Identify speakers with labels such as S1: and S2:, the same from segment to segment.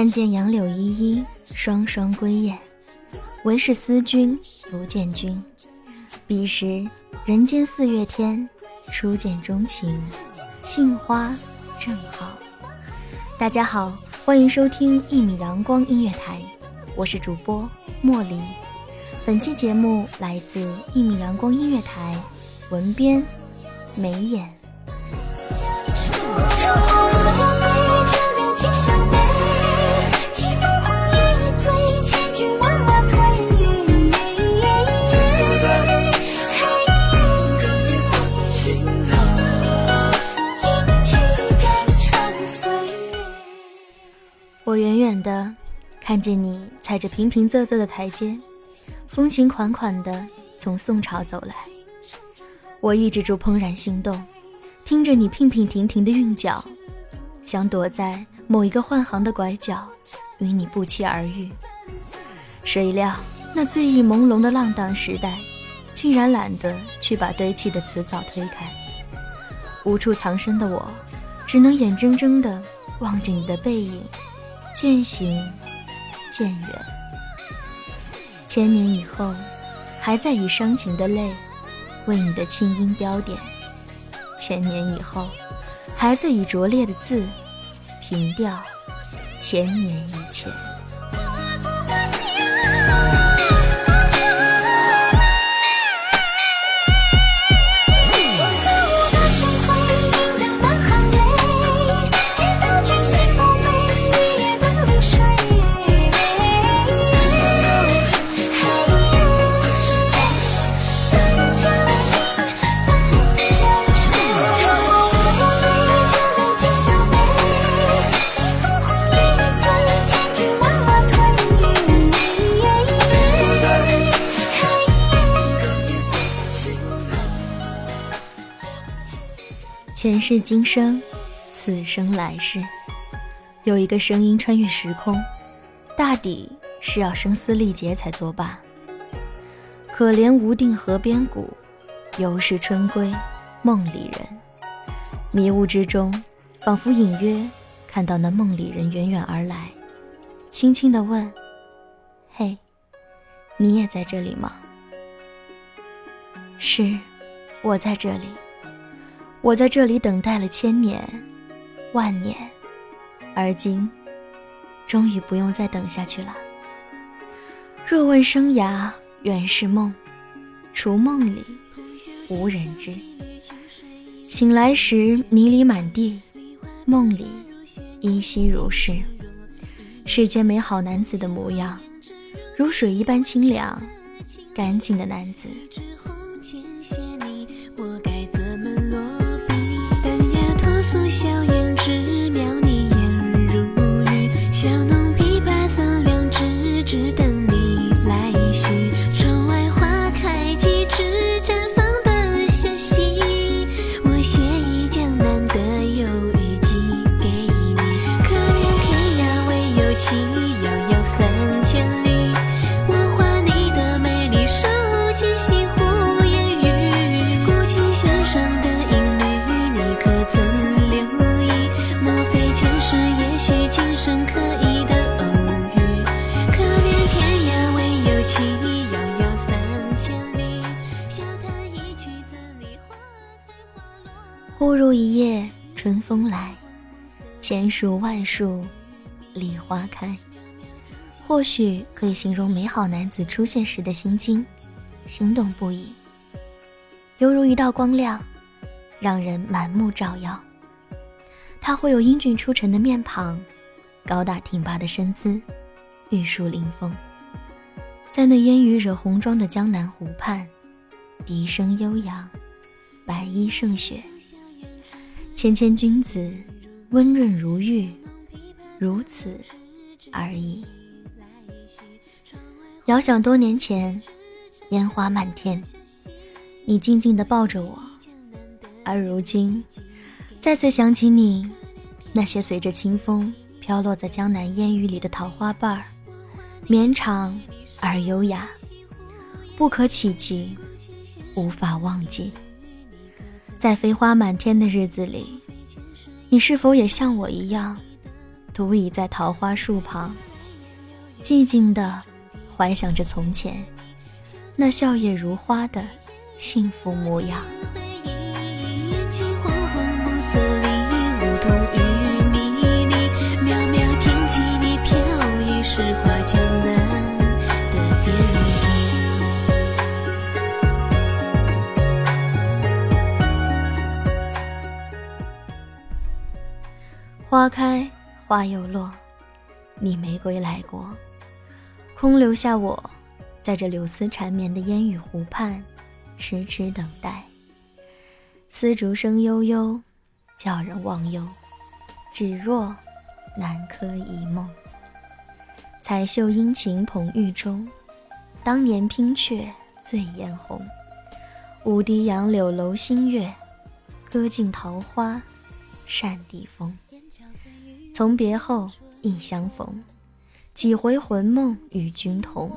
S1: 但见杨柳依依，双双归雁。唯是思君不见君。彼时人间四月天，初见钟情，杏花正好。大家好，欢迎收听一米阳光音乐台，我是主播莫离。本期节目来自一米阳光音乐台，文编眉眼。的看着你踩着平平仄仄的台阶，风情款款的从宋朝走来，我抑制住怦然心动，听着你娉娉婷婷的韵脚，想躲在某一个换行的拐角，与你不期而遇。谁料那醉意朦胧的浪荡时代，竟然懒得去把堆砌的词藻推开，无处藏身的我，只能眼睁睁的望着你的背影。渐行渐远，千年以后，还在以伤情的泪为你的清音标点；千年以后，还在以拙劣的字凭吊千年以前。前世今生，此生来世，有一个声音穿越时空，大抵是要声嘶力竭才作罢。可怜无定河边骨，犹是春归梦里人。迷雾之中，仿佛隐约看到那梦里人远远而来，轻轻地问：“嘿，你也在这里吗？”是，我在这里。我在这里等待了千年、万年，而今终于不用再等下去了。若问生涯原是梦，除梦里无人知。醒来时迷离满地，梦里依稀如是。世间美好男子的模样，如水一般清凉、干净的男子。忽如一夜春风来，千树万树梨花开，或许可以形容美好男子出现时的心惊，心动不已。犹如一道光亮。让人满目照耀，他会有英俊出尘的面庞，高大挺拔的身姿，玉树临风。在那烟雨惹红妆的江南湖畔，笛声悠扬，白衣胜雪。谦谦君子，温润如玉，如此而已。遥想多年前，烟花漫天，你静静地抱着我，而如今。再次想起你，那些随着清风飘落在江南烟雨里的桃花瓣儿，绵长而优雅，不可企及，无法忘记。在飞花满天的日子里，你是否也像我一样，独倚在桃花树旁，静静地怀想着从前那笑靥如花的幸福模样？花开花又落，你没归来过，空留下我，在这柳丝缠绵的烟雨湖畔，痴痴等待。丝竹声悠悠，叫人忘忧，只若南柯一梦。彩绣殷勤捧玉钟，当年拼却醉眼红。舞笛杨柳楼新月，歌尽桃花扇底风。从别后亦相逢，几回魂梦与君同。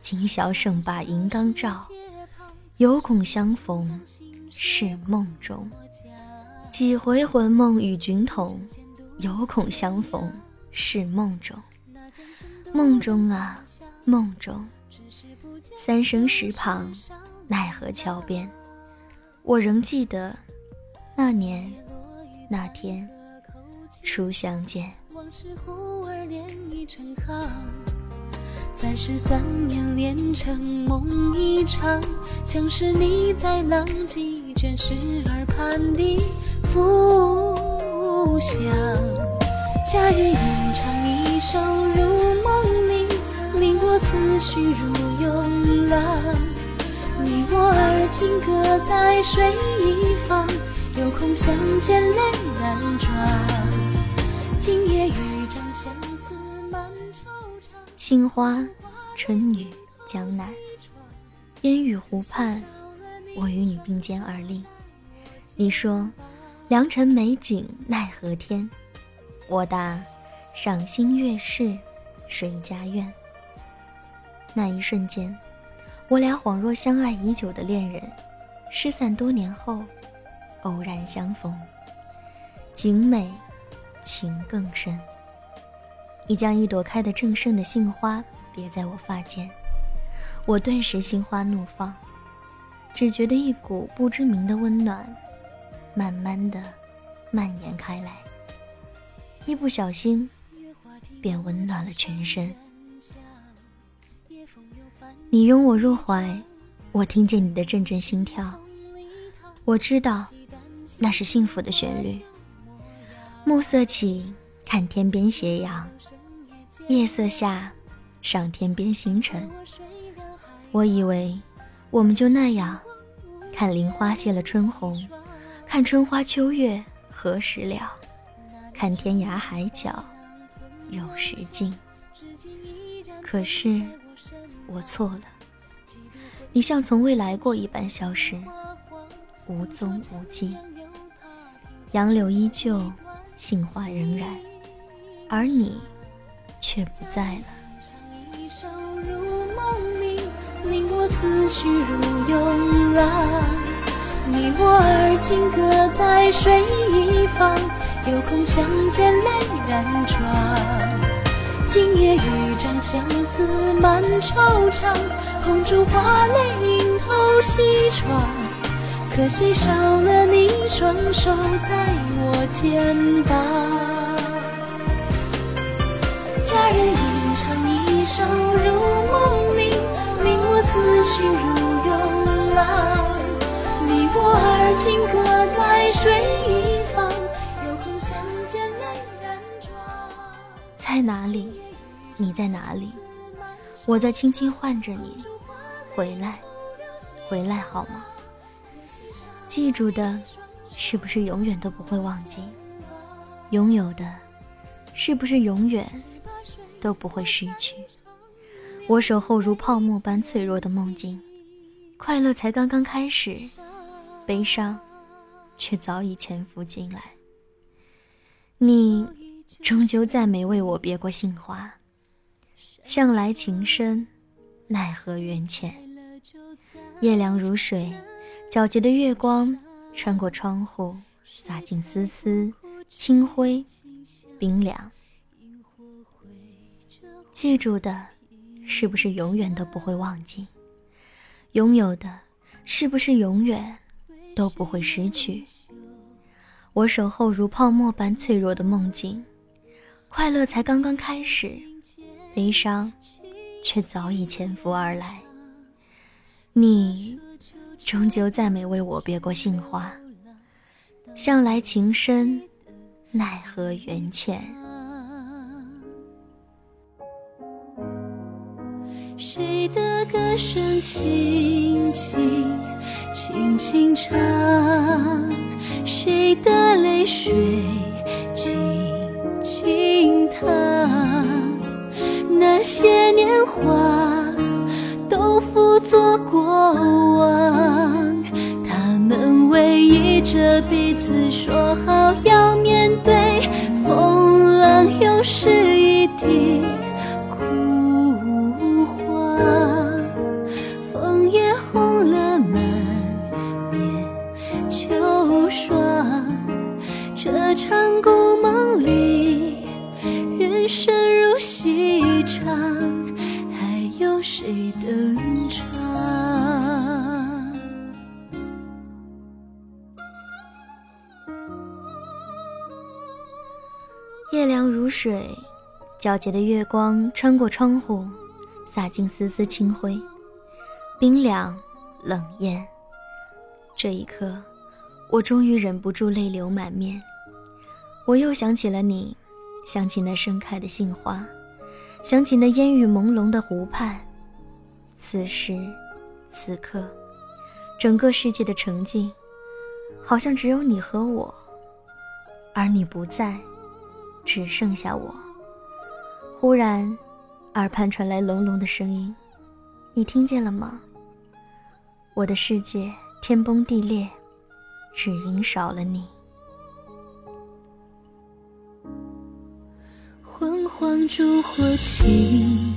S1: 今宵胜把银缸照，犹恐相逢是梦中。几回魂梦与君同，犹恐相逢是梦中。梦中啊，梦中，三生石旁，奈何桥边，我仍记得那年那天。初相见，往事忽而连已成行。三十三年连成梦一场，像是你在浪迹卷石耳畔的浮香。佳人吟唱一首如梦令，令我思绪如涌浪。你我而今各在水一方，有空相见泪难装。杏花，春雨，江南，烟雨湖畔，我与你并肩而立。你说，良辰美景奈何天？我答，赏心悦事谁家院？那一瞬间，我俩恍若相爱已久的恋人，失散多年后，偶然相逢，景美。情更深。你将一朵开得正盛的杏花别在我发间，我顿时心花怒放，只觉得一股不知名的温暖，慢慢的蔓延开来，一不小心便温暖了全身。你拥我入怀，我听见你的阵阵心跳，我知道那是幸福的旋律。暮色起，看天边斜阳；夜色下，赏天边星辰。我以为，我们就那样，看林花谢了春红，看春花秋月何时了，看天涯海角有时尽。可是，我错了，你像从未来过一般消失，无踪无迹。杨柳依旧。杏花仍然，而你却不在了。一首如梦令，令我思绪如涌浪。你我而今各在水一方，有空相见泪染妆。今夜雨帐相思满惆怅，红烛花泪。可惜少了你双手在我肩膀。
S2: 二人吟唱一首如梦令，令我思绪如涌浪。你我二情各在水一方，有空相见美人妆。
S1: 在哪里？你在哪里？我在轻轻唤着你，回来，回来好吗？记住的，是不是永远都不会忘记？拥有的，是不是永远都不会失去？我守候如泡沫般脆弱的梦境，快乐才刚刚开始，悲伤却早已潜伏进来。你终究再没为我别过杏花，向来情深，奈何缘浅。夜凉如水，皎洁的月光穿过窗户，洒进丝丝。清辉，冰凉。记住的，是不是永远都不会忘记？拥有的，是不是永远都不会失去？我守候如泡沫般脆弱的梦境，快乐才刚刚开始，悲伤却早已潜伏而来。你，终究再没为我别过杏花。向来情深。奈何缘浅？
S2: 谁的歌声轻轻轻轻唱？谁的泪水静静淌？那些年华都付作过往。着彼此，说好要面对风浪，又是一地
S1: 夜凉如水，皎洁的月光穿过窗户，洒进丝丝清辉，冰凉冷艳。这一刻，我终于忍不住泪流满面。我又想起了你，想起那盛开的杏花，想起那烟雨朦胧的湖畔。此时，此刻，整个世界的沉静，好像只有你和我，而你不在。只剩下我。忽然，耳畔传来隆隆的声音，你听见了吗？我的世界天崩地裂，只因少了你。
S2: 昏黄烛火起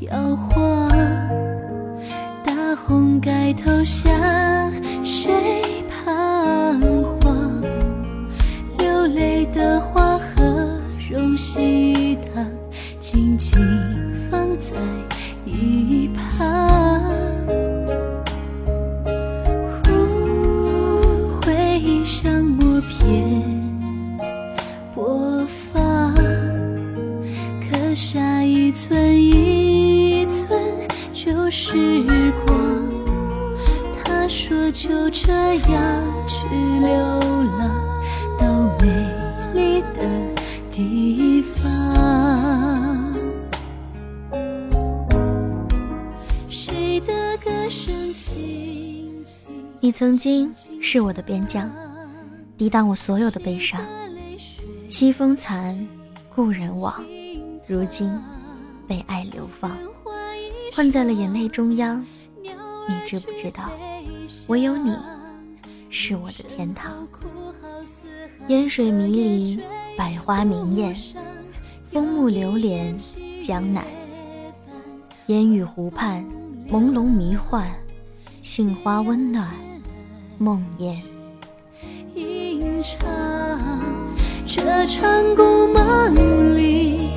S2: 摇晃，大红盖头下，谁容稀糖，静静放在一旁。回忆像默片播放，刻下一寸一寸旧时光。他说就这样去流浪到美丽的。地
S1: 你曾经是我的边疆，抵挡我所有的悲伤。西风残，故人往，如今被爱流放，困在了眼泪中央。你知不知道，唯有你是我的天堂。烟水迷离。百花明艳，枫木流连江南，烟雨湖畔，朦胧迷幻，杏花温暖，梦魇。
S2: 吟唱这场故梦里，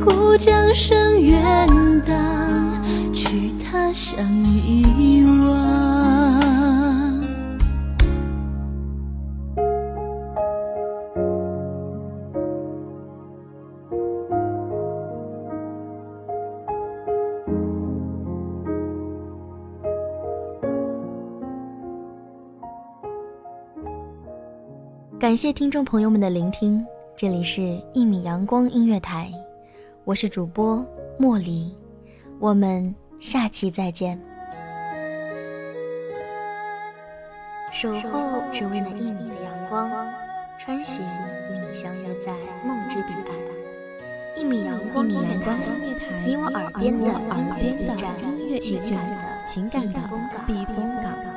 S2: 故将声远荡，去他乡遗忘。
S1: 感谢听众朋友们的聆听，这里是《一米阳光音乐台》，我是主播莫离，我们下期再见。守候只为那一米的阳光，穿行与你相约在梦之彼岸。一米阳光音乐台，你我耳边的音乐驿站，
S3: 情感的避风港。